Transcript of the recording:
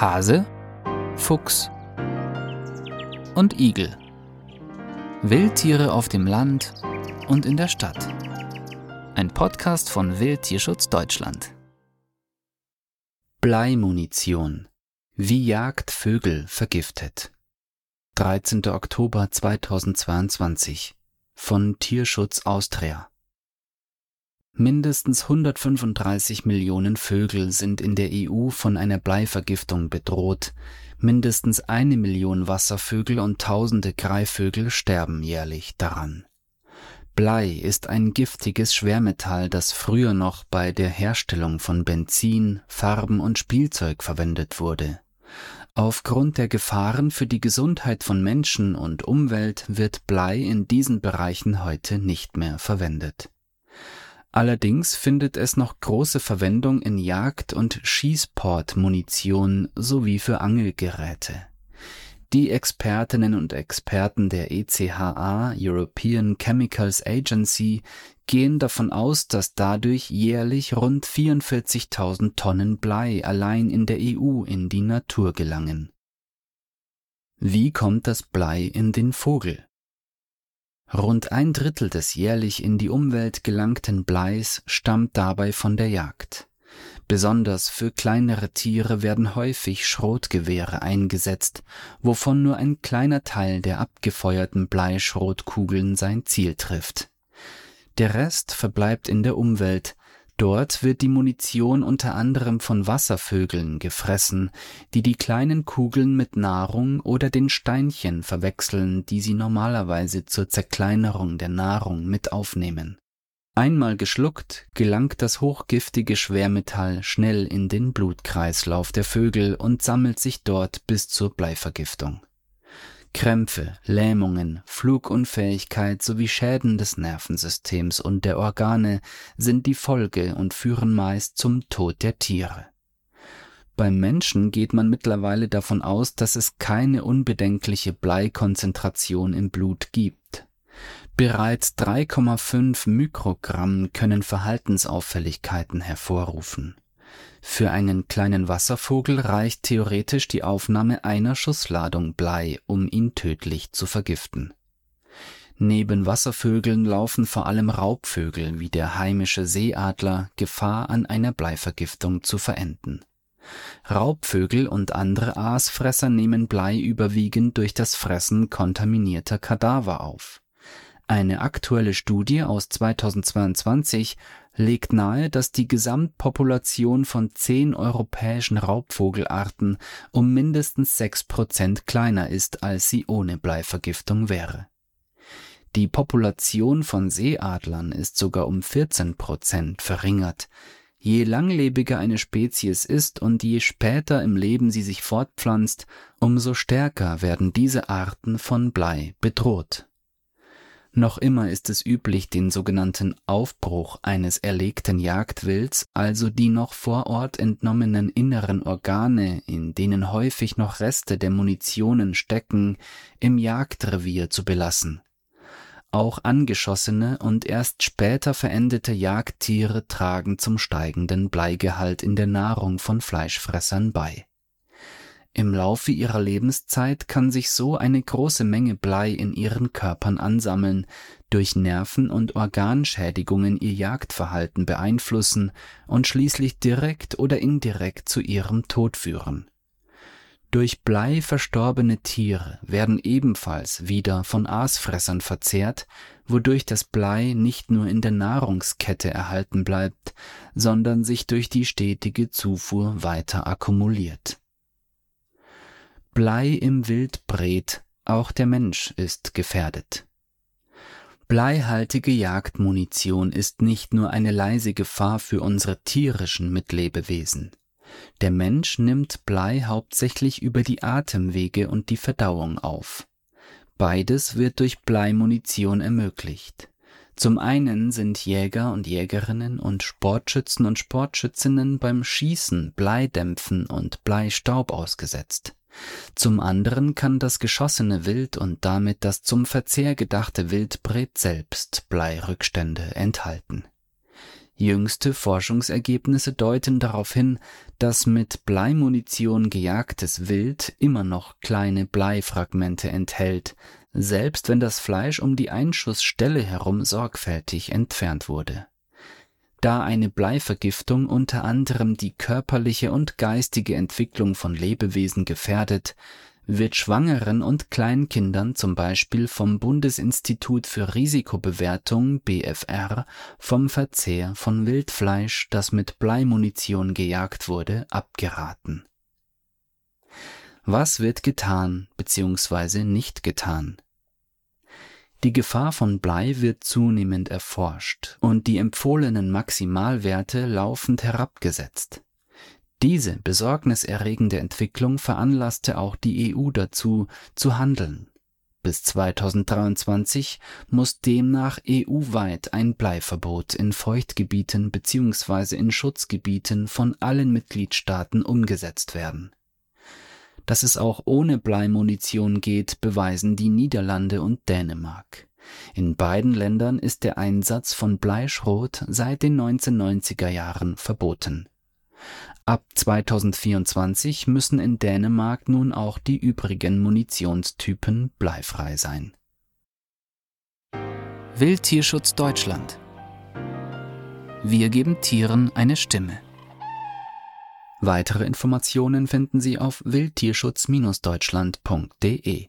Hase, Fuchs und Igel. Wildtiere auf dem Land und in der Stadt. Ein Podcast von Wildtierschutz Deutschland. Bleimunition. Wie Jagd Vögel vergiftet. 13. Oktober 2022 von Tierschutz Austria. Mindestens 135 Millionen Vögel sind in der EU von einer Bleivergiftung bedroht. Mindestens eine Million Wasservögel und tausende Greifvögel sterben jährlich daran. Blei ist ein giftiges Schwermetall, das früher noch bei der Herstellung von Benzin, Farben und Spielzeug verwendet wurde. Aufgrund der Gefahren für die Gesundheit von Menschen und Umwelt wird Blei in diesen Bereichen heute nicht mehr verwendet. Allerdings findet es noch große Verwendung in Jagd- und Schießportmunition sowie für Angelgeräte. Die Expertinnen und Experten der ECHA European Chemicals Agency gehen davon aus, dass dadurch jährlich rund 44.000 Tonnen Blei allein in der EU in die Natur gelangen. Wie kommt das Blei in den Vogel? Rund ein Drittel des jährlich in die Umwelt gelangten Bleis stammt dabei von der Jagd. Besonders für kleinere Tiere werden häufig Schrotgewehre eingesetzt, wovon nur ein kleiner Teil der abgefeuerten Bleischrotkugeln sein Ziel trifft. Der Rest verbleibt in der Umwelt, Dort wird die Munition unter anderem von Wasservögeln gefressen, die die kleinen Kugeln mit Nahrung oder den Steinchen verwechseln, die sie normalerweise zur Zerkleinerung der Nahrung mit aufnehmen. Einmal geschluckt, gelangt das hochgiftige Schwermetall schnell in den Blutkreislauf der Vögel und sammelt sich dort bis zur Bleivergiftung. Krämpfe, Lähmungen, Flugunfähigkeit sowie Schäden des Nervensystems und der Organe sind die Folge und führen meist zum Tod der Tiere. Beim Menschen geht man mittlerweile davon aus, dass es keine unbedenkliche Bleikonzentration im Blut gibt. Bereits 3,5 Mikrogramm können Verhaltensauffälligkeiten hervorrufen. Für einen kleinen Wasservogel reicht theoretisch die Aufnahme einer Schussladung Blei, um ihn tödlich zu vergiften. Neben Wasservögeln laufen vor allem Raubvögel wie der heimische Seeadler Gefahr, an einer Bleivergiftung zu verenden. Raubvögel und andere Aasfresser nehmen Blei überwiegend durch das Fressen kontaminierter Kadaver auf. Eine aktuelle Studie aus 2022 legt nahe, dass die Gesamtpopulation von zehn europäischen Raubvogelarten um mindestens sechs Prozent kleiner ist, als sie ohne Bleivergiftung wäre. Die Population von Seeadlern ist sogar um 14 Prozent verringert. Je langlebiger eine Spezies ist und je später im Leben sie sich fortpflanzt, umso stärker werden diese Arten von Blei bedroht. Noch immer ist es üblich, den sogenannten Aufbruch eines erlegten Jagdwilds, also die noch vor Ort entnommenen inneren Organe, in denen häufig noch Reste der Munitionen stecken, im Jagdrevier zu belassen. Auch angeschossene und erst später verendete Jagdtiere tragen zum steigenden Bleigehalt in der Nahrung von Fleischfressern bei im Laufe ihrer Lebenszeit kann sich so eine große Menge Blei in ihren Körpern ansammeln, durch Nerven- und Organschädigungen ihr Jagdverhalten beeinflussen und schließlich direkt oder indirekt zu ihrem Tod führen. Durch Blei verstorbene Tiere werden ebenfalls wieder von Aasfressern verzehrt, wodurch das Blei nicht nur in der Nahrungskette erhalten bleibt, sondern sich durch die stetige Zufuhr weiter akkumuliert. Blei im Wild brät, auch der Mensch ist gefährdet. Bleihaltige Jagdmunition ist nicht nur eine leise Gefahr für unsere tierischen Mitlebewesen. Der Mensch nimmt Blei hauptsächlich über die Atemwege und die Verdauung auf. Beides wird durch Bleimunition ermöglicht. Zum einen sind Jäger und Jägerinnen und Sportschützen und Sportschützinnen beim Schießen Bleidämpfen und Bleistaub ausgesetzt. Zum anderen kann das geschossene Wild und damit das zum Verzehr gedachte Wildbret selbst Bleirückstände enthalten. Jüngste Forschungsergebnisse deuten darauf hin, dass mit Bleimunition gejagtes Wild immer noch kleine Bleifragmente enthält, selbst wenn das Fleisch um die Einschussstelle herum sorgfältig entfernt wurde. Da eine Bleivergiftung unter anderem die körperliche und geistige Entwicklung von Lebewesen gefährdet, wird Schwangeren und Kleinkindern zum Beispiel vom Bundesinstitut für Risikobewertung BfR vom Verzehr von Wildfleisch, das mit Bleimunition gejagt wurde, abgeraten. Was wird getan bzw. nicht getan? Die Gefahr von Blei wird zunehmend erforscht und die empfohlenen Maximalwerte laufend herabgesetzt. Diese besorgniserregende Entwicklung veranlasste auch die EU dazu, zu handeln. Bis 2023 muss demnach EU-weit ein Bleiverbot in Feuchtgebieten bzw. in Schutzgebieten von allen Mitgliedstaaten umgesetzt werden. Dass es auch ohne Bleimunition geht, beweisen die Niederlande und Dänemark. In beiden Ländern ist der Einsatz von Bleischrot seit den 1990er Jahren verboten. Ab 2024 müssen in Dänemark nun auch die übrigen Munitionstypen bleifrei sein. Wildtierschutz Deutschland Wir geben Tieren eine Stimme. Weitere Informationen finden Sie auf wildtierschutz-deutschland.de